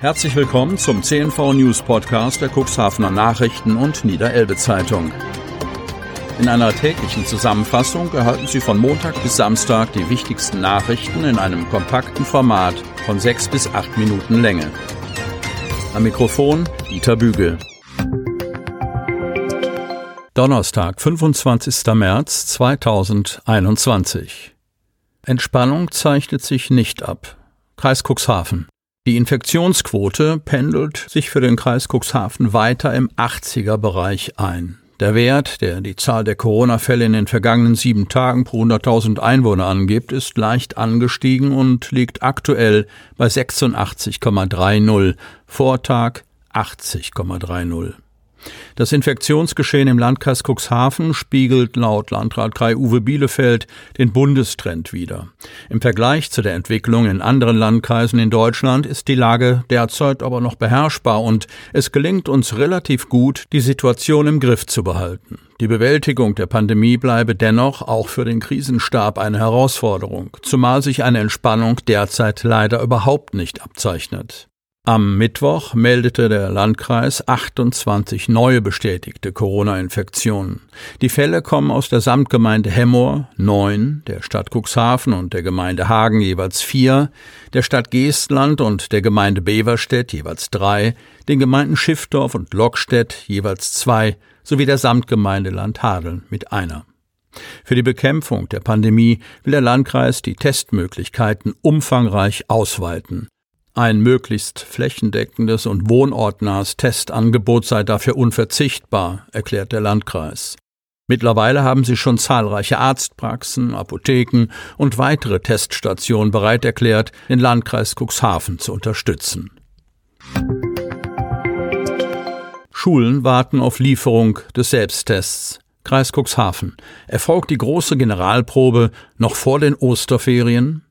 Herzlich willkommen zum CNV News Podcast der Cuxhavener Nachrichten und Niederelbe Zeitung. In einer täglichen Zusammenfassung erhalten Sie von Montag bis Samstag die wichtigsten Nachrichten in einem kompakten Format von sechs bis acht Minuten Länge. Am Mikrofon Dieter Bügel. Donnerstag, 25. März 2021. Entspannung zeichnet sich nicht ab. Kreis Cuxhaven. Die Infektionsquote pendelt sich für den Kreis Cuxhaven weiter im 80er Bereich ein. Der Wert, der die Zahl der Corona-Fälle in den vergangenen sieben Tagen pro 100.000 Einwohner angibt, ist leicht angestiegen und liegt aktuell bei 86,30, Vortag 80,30. Das Infektionsgeschehen im Landkreis Cuxhaven spiegelt laut Landrat Kai Uwe Bielefeld den Bundestrend wider. Im Vergleich zu der Entwicklung in anderen Landkreisen in Deutschland ist die Lage derzeit aber noch beherrschbar und es gelingt uns relativ gut, die Situation im Griff zu behalten. Die Bewältigung der Pandemie bleibe dennoch auch für den Krisenstab eine Herausforderung, zumal sich eine Entspannung derzeit leider überhaupt nicht abzeichnet. Am Mittwoch meldete der Landkreis 28 neue bestätigte Corona-Infektionen. Die Fälle kommen aus der Samtgemeinde Hemmoor, neun, der Stadt Cuxhaven und der Gemeinde Hagen jeweils vier, der Stadt Geestland und der Gemeinde Beverstedt jeweils drei, den Gemeinden Schiffdorf und Lockstedt jeweils zwei sowie der Samtgemeinde Landhadeln mit einer. Für die Bekämpfung der Pandemie will der Landkreis die Testmöglichkeiten umfangreich ausweiten. Ein möglichst flächendeckendes und wohnortnahes Testangebot sei dafür unverzichtbar, erklärt der Landkreis. Mittlerweile haben sie schon zahlreiche Arztpraxen, Apotheken und weitere Teststationen bereit erklärt, den Landkreis Cuxhaven zu unterstützen. Schulen warten auf Lieferung des Selbsttests. Kreis Cuxhaven. Erfolgt die große Generalprobe noch vor den Osterferien?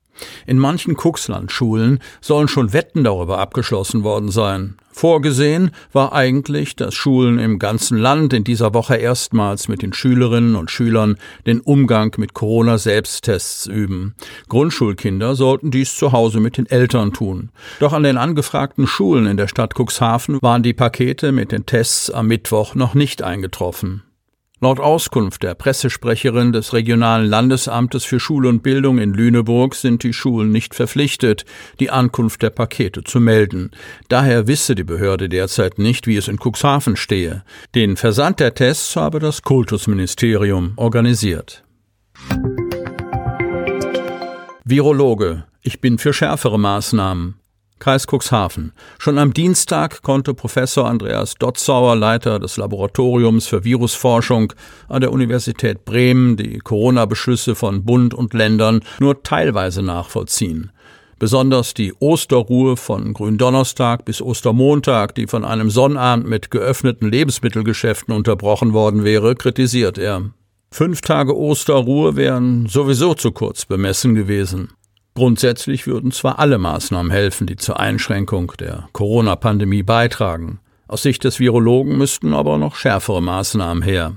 In manchen Kuxland-Schulen sollen schon Wetten darüber abgeschlossen worden sein. Vorgesehen war eigentlich, dass Schulen im ganzen Land in dieser Woche erstmals mit den Schülerinnen und Schülern den Umgang mit Corona-Selbsttests üben. Grundschulkinder sollten dies zu Hause mit den Eltern tun. Doch an den angefragten Schulen in der Stadt Cuxhaven waren die Pakete mit den Tests am Mittwoch noch nicht eingetroffen. Laut Auskunft der Pressesprecherin des Regionalen Landesamtes für Schule und Bildung in Lüneburg sind die Schulen nicht verpflichtet, die Ankunft der Pakete zu melden. Daher wisse die Behörde derzeit nicht, wie es in Cuxhaven stehe. Den Versand der Tests habe das Kultusministerium organisiert. Virologe. Ich bin für schärfere Maßnahmen. Kreis Cuxhaven. Schon am Dienstag konnte Professor Andreas Dotzauer, Leiter des Laboratoriums für Virusforschung an der Universität Bremen, die Corona-Beschlüsse von Bund und Ländern nur teilweise nachvollziehen. Besonders die Osterruhe von Gründonnerstag bis Ostermontag, die von einem Sonnabend mit geöffneten Lebensmittelgeschäften unterbrochen worden wäre, kritisiert er. Fünf Tage Osterruhe wären sowieso zu kurz bemessen gewesen. Grundsätzlich würden zwar alle Maßnahmen helfen, die zur Einschränkung der Corona-Pandemie beitragen. Aus Sicht des Virologen müssten aber noch schärfere Maßnahmen her.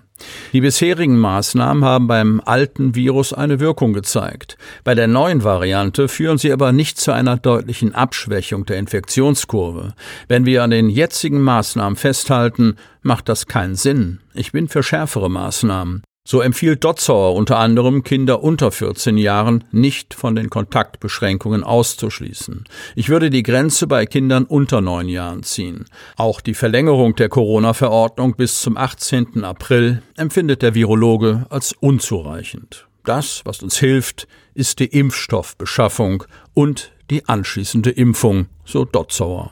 Die bisherigen Maßnahmen haben beim alten Virus eine Wirkung gezeigt. Bei der neuen Variante führen sie aber nicht zu einer deutlichen Abschwächung der Infektionskurve. Wenn wir an den jetzigen Maßnahmen festhalten, macht das keinen Sinn. Ich bin für schärfere Maßnahmen. So empfiehlt Dotzauer unter anderem, Kinder unter 14 Jahren nicht von den Kontaktbeschränkungen auszuschließen. Ich würde die Grenze bei Kindern unter neun Jahren ziehen. Auch die Verlängerung der Corona-Verordnung bis zum 18. April empfindet der Virologe als unzureichend. Das, was uns hilft, ist die Impfstoffbeschaffung und die anschließende Impfung, so Dotzauer.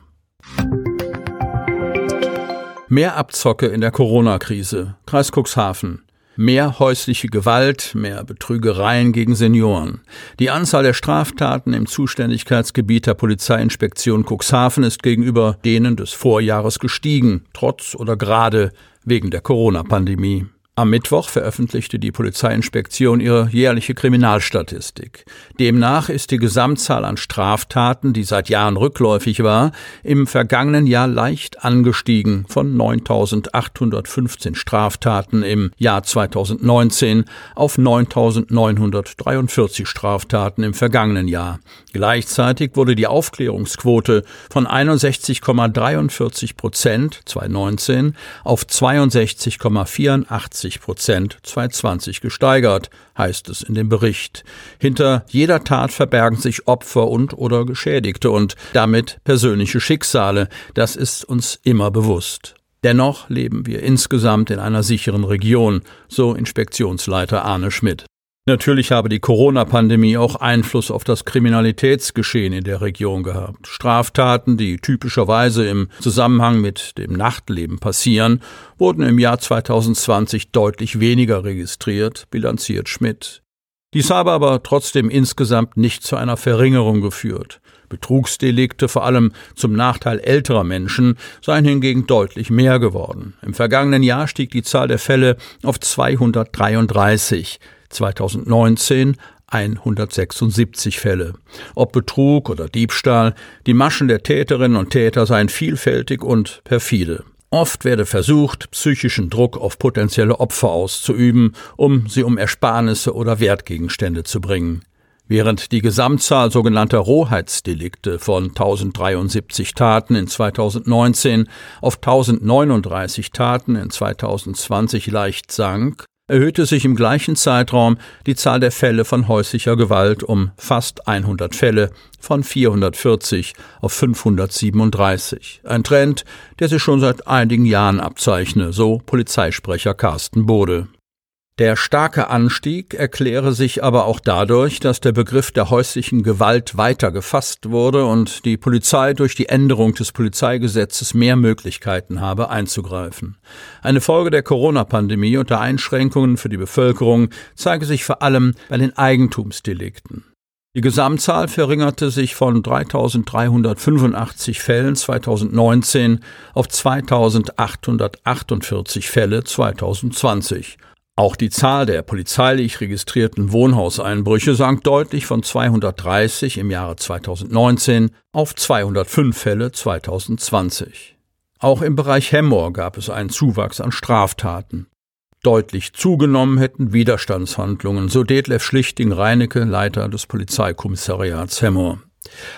Mehr Abzocke in der Corona-Krise. Kreis Cuxhaven. Mehr häusliche Gewalt, mehr Betrügereien gegen Senioren. Die Anzahl der Straftaten im Zuständigkeitsgebiet der Polizeiinspektion Cuxhaven ist gegenüber denen des Vorjahres gestiegen, trotz oder gerade wegen der Corona-Pandemie. Am Mittwoch veröffentlichte die Polizeiinspektion ihre jährliche Kriminalstatistik. Demnach ist die Gesamtzahl an Straftaten, die seit Jahren rückläufig war, im vergangenen Jahr leicht angestiegen von 9.815 Straftaten im Jahr 2019 auf 9.943 Straftaten im vergangenen Jahr. Gleichzeitig wurde die Aufklärungsquote von 61,43 Prozent 2019 auf 62,84 60 Prozent 2020 gesteigert, heißt es in dem Bericht. Hinter jeder Tat verbergen sich Opfer und oder Geschädigte und damit persönliche Schicksale. Das ist uns immer bewusst. Dennoch leben wir insgesamt in einer sicheren Region, so Inspektionsleiter Arne Schmidt. Natürlich habe die Corona-Pandemie auch Einfluss auf das Kriminalitätsgeschehen in der Region gehabt. Straftaten, die typischerweise im Zusammenhang mit dem Nachtleben passieren, wurden im Jahr 2020 deutlich weniger registriert, bilanziert Schmidt. Dies habe aber trotzdem insgesamt nicht zu einer Verringerung geführt. Betrugsdelikte, vor allem zum Nachteil älterer Menschen, seien hingegen deutlich mehr geworden. Im vergangenen Jahr stieg die Zahl der Fälle auf 233. 2019 176 Fälle. Ob Betrug oder Diebstahl, die Maschen der Täterinnen und Täter seien vielfältig und perfide. Oft werde versucht, psychischen Druck auf potenzielle Opfer auszuüben, um sie um Ersparnisse oder Wertgegenstände zu bringen. Während die Gesamtzahl sogenannter Rohheitsdelikte von 1073 Taten in 2019 auf 1039 Taten in 2020 leicht sank, erhöhte sich im gleichen Zeitraum die Zahl der Fälle von häuslicher Gewalt um fast 100 Fälle von 440 auf 537. Ein Trend, der sich schon seit einigen Jahren abzeichne, so Polizeisprecher Carsten Bode. Der starke Anstieg erkläre sich aber auch dadurch, dass der Begriff der häuslichen Gewalt weiter gefasst wurde und die Polizei durch die Änderung des Polizeigesetzes mehr Möglichkeiten habe einzugreifen. Eine Folge der Corona-Pandemie und der Einschränkungen für die Bevölkerung zeige sich vor allem bei den Eigentumsdelikten. Die Gesamtzahl verringerte sich von 3.385 Fällen 2019 auf 2.848 Fälle 2020 auch die Zahl der polizeilich registrierten Wohnhauseinbrüche sank deutlich von 230 im Jahre 2019 auf 205 Fälle 2020. Auch im Bereich Hemmoor gab es einen Zuwachs an Straftaten. Deutlich zugenommen hätten Widerstandshandlungen, so Detlef Schlichting-Reinecke, Leiter des Polizeikommissariats Hemmoor.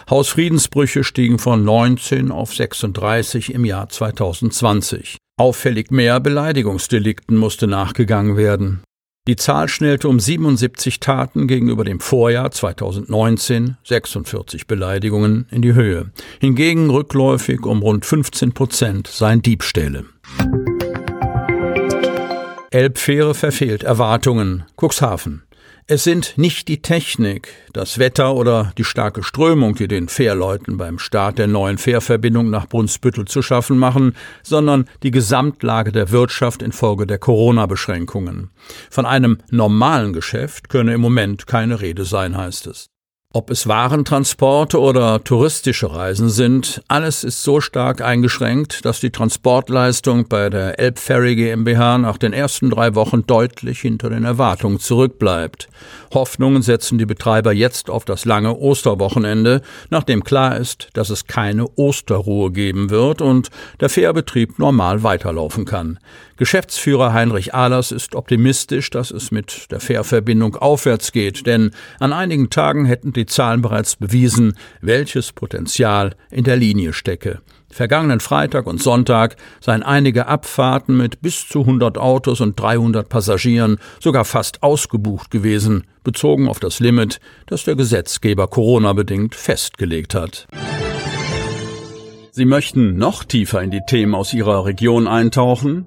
Hausfriedensbrüche stiegen von 19 auf 36 im Jahr 2020. Auffällig mehr Beleidigungsdelikten musste nachgegangen werden. Die Zahl schnellte um 77 Taten gegenüber dem Vorjahr 2019 46 Beleidigungen in die Höhe. Hingegen rückläufig um rund 15 Prozent seien Diebstähle. Elbfähre verfehlt Erwartungen. Cuxhaven. Es sind nicht die Technik, das Wetter oder die starke Strömung, die den Fährleuten beim Start der neuen Fährverbindung nach Brunsbüttel zu schaffen machen, sondern die Gesamtlage der Wirtschaft infolge der Corona-Beschränkungen. Von einem normalen Geschäft könne im Moment keine Rede sein, heißt es. Ob es Warentransporte oder touristische Reisen sind, alles ist so stark eingeschränkt, dass die Transportleistung bei der Elbferry GmbH nach den ersten drei Wochen deutlich hinter den Erwartungen zurückbleibt. Hoffnungen setzen die Betreiber jetzt auf das lange Osterwochenende, nachdem klar ist, dass es keine Osterruhe geben wird und der Fährbetrieb normal weiterlaufen kann. Geschäftsführer Heinrich Ahlers ist optimistisch, dass es mit der Fährverbindung aufwärts geht, denn an einigen Tagen hätten die Zahlen bereits bewiesen, welches Potenzial in der Linie stecke. Vergangenen Freitag und Sonntag seien einige Abfahrten mit bis zu 100 Autos und 300 Passagieren sogar fast ausgebucht gewesen, bezogen auf das Limit, das der Gesetzgeber Corona-bedingt festgelegt hat. Sie möchten noch tiefer in die Themen aus Ihrer Region eintauchen?